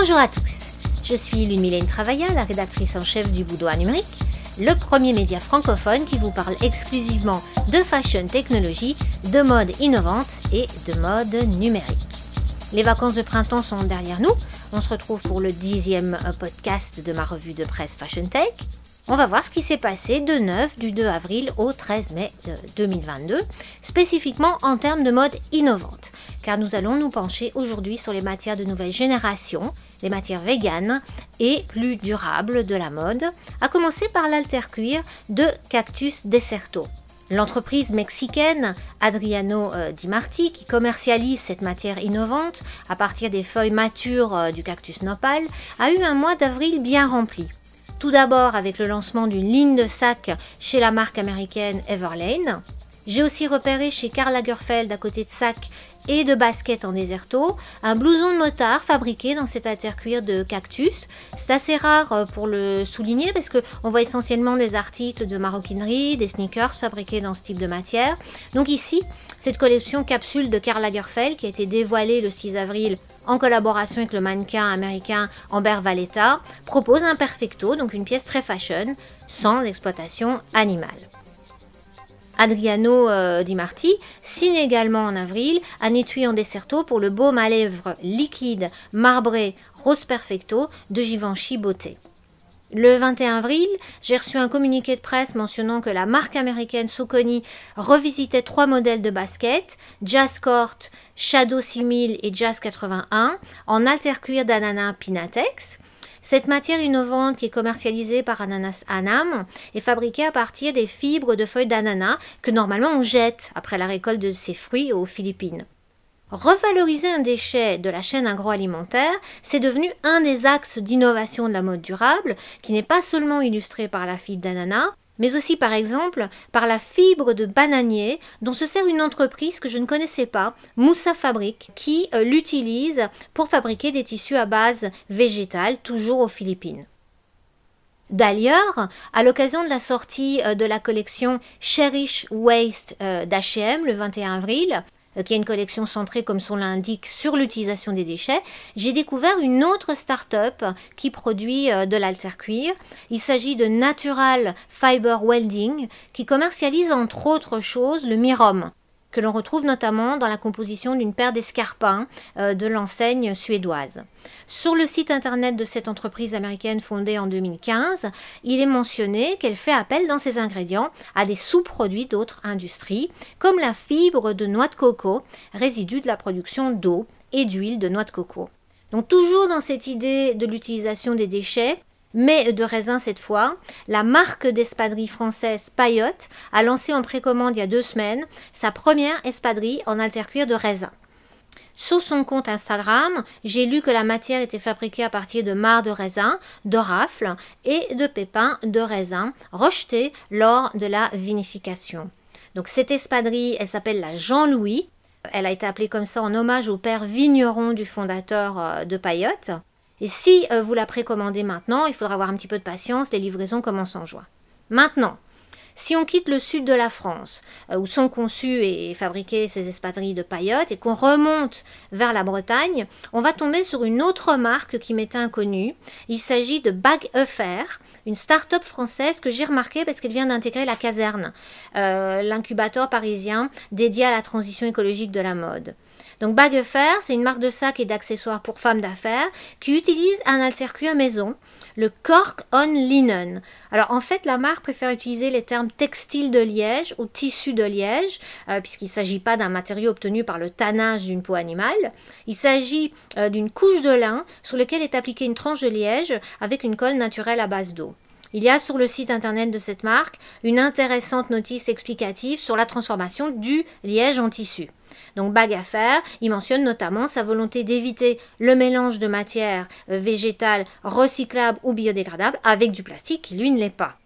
Bonjour à tous, je suis Lune Travailla, la rédactrice en chef du Boudoir Numérique, le premier média francophone qui vous parle exclusivement de fashion technologie, de mode innovante et de mode numérique. Les vacances de printemps sont derrière nous, on se retrouve pour le dixième podcast de ma revue de presse Fashion Tech. On va voir ce qui s'est passé de neuf du 2 avril au 13 mai 2022, spécifiquement en termes de mode innovante, car nous allons nous pencher aujourd'hui sur les matières de nouvelle génération, les matières véganes et plus durables de la mode, à commencer par l'alter-cuir de Cactus Deserto. L'entreprise mexicaine Adriano euh, Di Marti, qui commercialise cette matière innovante à partir des feuilles matures euh, du cactus nopal, a eu un mois d'avril bien rempli. Tout d'abord avec le lancement d'une ligne de sacs chez la marque américaine Everlane. J'ai aussi repéré chez Karl Lagerfeld à côté de sacs et de baskets en déserto, un blouson de motard fabriqué dans cet cuir de cactus. C'est assez rare euh, pour le souligner parce qu'on voit essentiellement des articles de maroquinerie, des sneakers fabriqués dans ce type de matière. Donc ici, cette collection capsule de Karl Lagerfeld qui a été dévoilée le 6 avril en collaboration avec le mannequin américain Amber Valletta, propose un perfecto, donc une pièce très fashion, sans exploitation animale. Adriano euh, Di Marti signe également en avril un étui en desserto pour le baume à lèvres liquide marbré rose perfecto de Givenchy Beauté. Le 21 avril, j'ai reçu un communiqué de presse mentionnant que la marque américaine Soconi revisitait trois modèles de basket, Jazz Court, Shadow 6000 et Jazz 81, en alter cuir d'ananas Pinatex. Cette matière innovante qui est commercialisée par Ananas Anam est fabriquée à partir des fibres de feuilles d'ananas que normalement on jette après la récolte de ces fruits aux Philippines. Revaloriser un déchet de la chaîne agroalimentaire, c'est devenu un des axes d'innovation de la mode durable, qui n'est pas seulement illustré par la fibre d'ananas, mais aussi par exemple par la fibre de bananier dont se sert une entreprise que je ne connaissais pas, Moussa Fabrique, qui euh, l'utilise pour fabriquer des tissus à base végétale, toujours aux Philippines. D'ailleurs, à l'occasion de la sortie euh, de la collection Cherish Waste euh, d'H&M le 21 avril, qui est une collection centrée, comme son l'indique, sur l'utilisation des déchets, j'ai découvert une autre start-up qui produit euh, de l'alter cuir. Il s'agit de Natural Fiber Welding, qui commercialise entre autres choses le mirom que l'on retrouve notamment dans la composition d'une paire d'escarpins euh, de l'enseigne suédoise. Sur le site internet de cette entreprise américaine fondée en 2015, il est mentionné qu'elle fait appel dans ses ingrédients à des sous-produits d'autres industries, comme la fibre de noix de coco, résidu de la production d'eau et d'huile de noix de coco. Donc toujours dans cette idée de l'utilisation des déchets, mais de raisin cette fois, la marque d'espadrille française Payotte a lancé en précommande il y a deux semaines sa première espadrille en altercuir de raisin. Sur son compte Instagram, j'ai lu que la matière était fabriquée à partir de marc de raisin, de rafle et de pépins de raisin rejetés lors de la vinification. Donc cette espadrille, elle s'appelle la Jean-Louis. Elle a été appelée comme ça en hommage au père vigneron du fondateur euh, de Payotte. Et si euh, vous la précommandez maintenant, il faudra avoir un petit peu de patience, les livraisons commencent en juin. Maintenant, si on quitte le sud de la France, euh, où sont conçues et fabriquées ces espadrilles de paillotes, et qu'on remonte vers la Bretagne, on va tomber sur une autre marque qui m'était inconnue. Il s'agit de Bag Affair, une start-up française que j'ai remarquée parce qu'elle vient d'intégrer la caserne, euh, l'incubateur parisien dédié à la transition écologique de la mode. Donc Baggefer, c'est une marque de sacs et d'accessoires pour femmes d'affaires qui utilise un alter-cuir maison, le Cork on Linen. Alors en fait, la marque préfère utiliser les termes textile de liège ou tissu de liège, euh, puisqu'il ne s'agit pas d'un matériau obtenu par le tannage d'une peau animale. Il s'agit euh, d'une couche de lin sur laquelle est appliquée une tranche de liège avec une colle naturelle à base d'eau. Il y a sur le site internet de cette marque une intéressante notice explicative sur la transformation du liège en tissu. Donc bague à faire, il mentionne notamment sa volonté d'éviter le mélange de matières euh, végétales recyclables ou biodégradables avec du plastique qui lui ne l'est pas.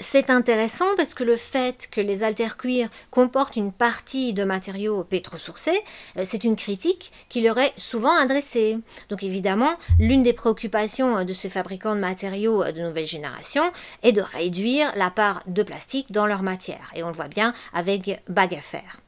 C'est intéressant parce que le fait que les altercuirs comportent une partie de matériaux pétrosourcés, euh, c'est une critique qui leur est souvent adressée. Donc évidemment, l'une des préoccupations euh, de ces fabricants de matériaux de nouvelle génération est de réduire la part de plastique dans leur matière. Et on le voit bien avec bague à faire.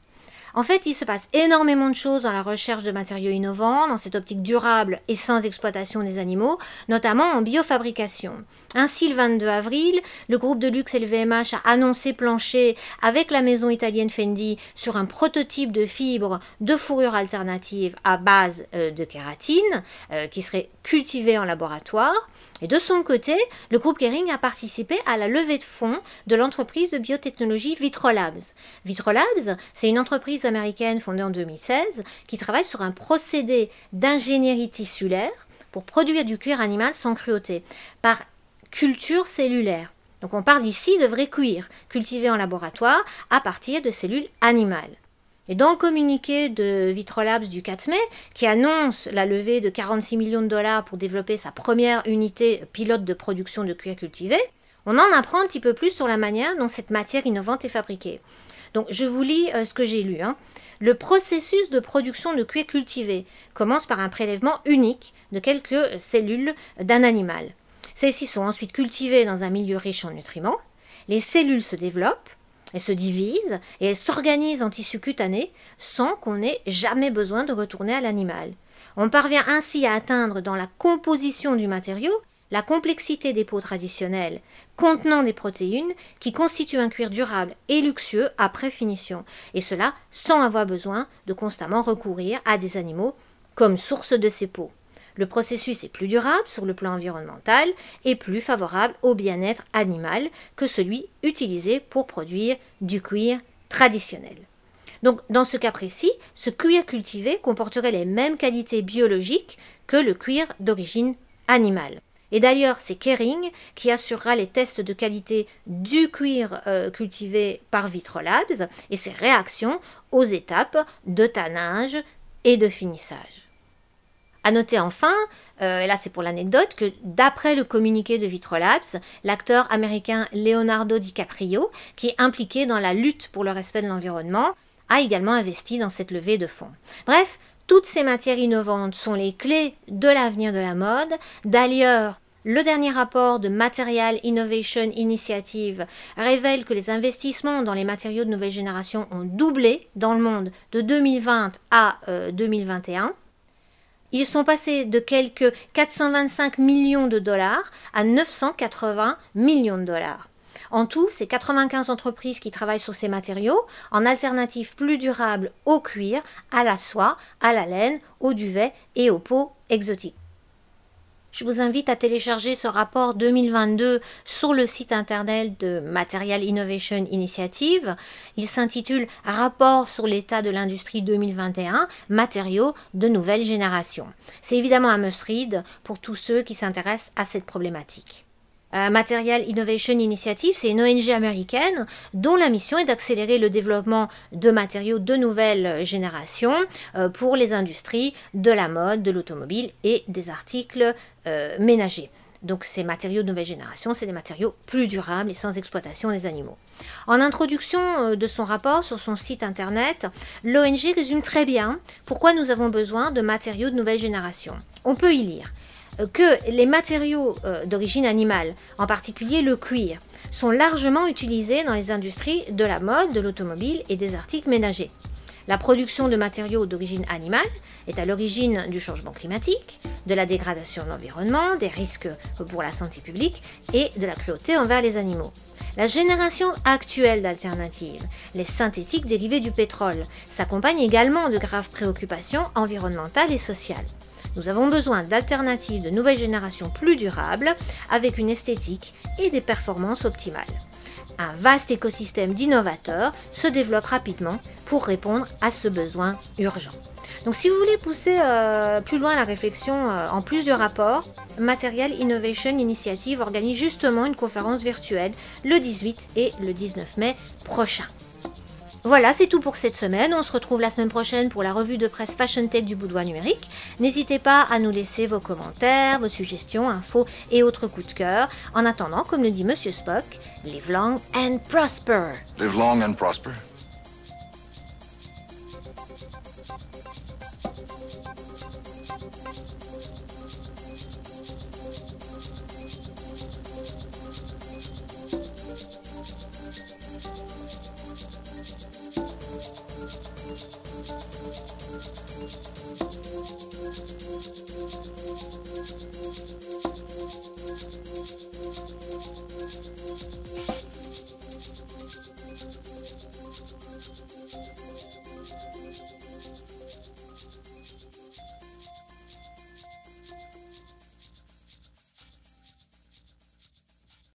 En fait, il se passe énormément de choses dans la recherche de matériaux innovants, dans cette optique durable et sans exploitation des animaux, notamment en biofabrication. Ainsi, le 22 avril, le groupe de luxe LVMH a annoncé plancher avec la maison italienne Fendi sur un prototype de fibre de fourrure alternative à base euh, de kératine euh, qui serait cultivée en laboratoire. Et de son côté, le groupe Kering a participé à la levée de fonds de l'entreprise de biotechnologie Vitrolabs. Vitrolabs, c'est une entreprise américaine fondée en 2016 qui travaille sur un procédé d'ingénierie tissulaire pour produire du cuir animal sans cruauté culture cellulaire. Donc on parle ici de vrai cuir cultivé en laboratoire à partir de cellules animales. Et dans le communiqué de Vitrolabs du 4 mai, qui annonce la levée de 46 millions de dollars pour développer sa première unité pilote de production de cuir cultivé, on en apprend un petit peu plus sur la manière dont cette matière innovante est fabriquée. Donc je vous lis euh, ce que j'ai lu. Hein. Le processus de production de cuir cultivé commence par un prélèvement unique de quelques cellules d'un animal. Celles-ci sont ensuite cultivées dans un milieu riche en nutriments. Les cellules se développent, elles se divisent et elles s'organisent en tissu cutané sans qu'on ait jamais besoin de retourner à l'animal. On parvient ainsi à atteindre dans la composition du matériau la complexité des peaux traditionnelles contenant des protéines qui constituent un cuir durable et luxueux après finition, et cela sans avoir besoin de constamment recourir à des animaux comme source de ces peaux. Le processus est plus durable sur le plan environnemental et plus favorable au bien-être animal que celui utilisé pour produire du cuir traditionnel. Donc dans ce cas précis, ce cuir cultivé comporterait les mêmes qualités biologiques que le cuir d'origine animale. Et d'ailleurs, c'est Kering qui assurera les tests de qualité du cuir euh, cultivé par Vitrolabs et ses réactions aux étapes de tannage et de finissage. À noter enfin, euh, et là c'est pour l'anecdote, que d'après le communiqué de Vitrolabs, l'acteur américain Leonardo DiCaprio, qui est impliqué dans la lutte pour le respect de l'environnement, a également investi dans cette levée de fonds. Bref, toutes ces matières innovantes sont les clés de l'avenir de la mode. D'ailleurs, le dernier rapport de Material Innovation Initiative révèle que les investissements dans les matériaux de nouvelle génération ont doublé dans le monde de 2020 à 2021. Ils sont passés de quelques 425 millions de dollars à 980 millions de dollars. En tout, c'est 95 entreprises qui travaillent sur ces matériaux en alternative plus durable au cuir, à la soie, à la laine, au duvet et aux peaux exotiques. Je vous invite à télécharger ce rapport 2022 sur le site internet de Material Innovation Initiative. Il s'intitule Rapport sur l'état de l'industrie 2021, matériaux de nouvelle génération. C'est évidemment un must-read pour tous ceux qui s'intéressent à cette problématique. Euh, Material Innovation Initiative, c'est une ONG américaine dont la mission est d'accélérer le développement de matériaux de nouvelle génération euh, pour les industries de la mode, de l'automobile et des articles euh, ménagers. Donc ces matériaux de nouvelle génération, c'est des matériaux plus durables et sans exploitation des animaux. En introduction de son rapport sur son site internet, l'ONG résume très bien pourquoi nous avons besoin de matériaux de nouvelle génération. On peut y lire que les matériaux euh, d'origine animale, en particulier le cuir, sont largement utilisés dans les industries de la mode, de l'automobile et des articles ménagers. La production de matériaux d'origine animale est à l'origine du changement climatique, de la dégradation de l'environnement, des risques pour la santé publique et de la cruauté envers les animaux. La génération actuelle d'alternatives, les synthétiques dérivés du pétrole, s'accompagne également de graves préoccupations environnementales et sociales. Nous avons besoin d'alternatives de nouvelle génération plus durables, avec une esthétique et des performances optimales. Un vaste écosystème d'innovateurs se développe rapidement pour répondre à ce besoin urgent. Donc si vous voulez pousser euh, plus loin la réflexion euh, en plus de rapports, Material Innovation Initiative organise justement une conférence virtuelle le 18 et le 19 mai prochain. Voilà, c'est tout pour cette semaine. On se retrouve la semaine prochaine pour la revue de presse Fashion Tech du Boudoir numérique. N'hésitez pas à nous laisser vos commentaires, vos suggestions, infos et autres coups de cœur. En attendant, comme le dit Monsieur Spock, live long and prosper. Live long and prosper.